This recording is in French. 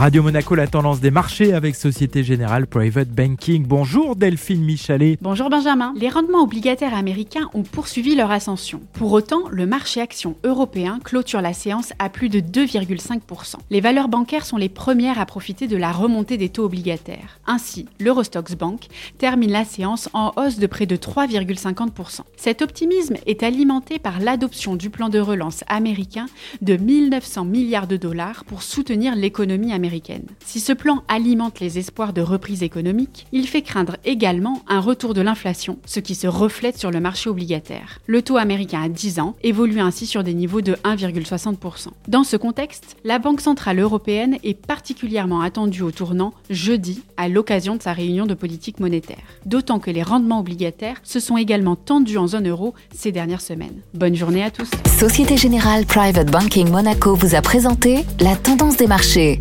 Radio Monaco, la tendance des marchés avec Société Générale Private Banking. Bonjour Delphine Michalet. Bonjour Benjamin. Les rendements obligataires américains ont poursuivi leur ascension. Pour autant, le marché action européen clôture la séance à plus de 2,5%. Les valeurs bancaires sont les premières à profiter de la remontée des taux obligataires. Ainsi, l'Eurostox Bank termine la séance en hausse de près de 3,50%. Cet optimisme est alimenté par l'adoption du plan de relance américain de 1900 milliards de dollars pour soutenir l'économie américaine si ce plan alimente les espoirs de reprise économique, il fait craindre également un retour de l'inflation, ce qui se reflète sur le marché obligataire. Le taux américain à 10 ans évolue ainsi sur des niveaux de 1,60%. Dans ce contexte, la Banque centrale européenne est particulièrement attendue au tournant jeudi à l'occasion de sa réunion de politique monétaire. D'autant que les rendements obligataires se sont également tendus en zone euro ces dernières semaines. Bonne journée à tous. Société Générale Private Banking Monaco vous a présenté la tendance des marchés.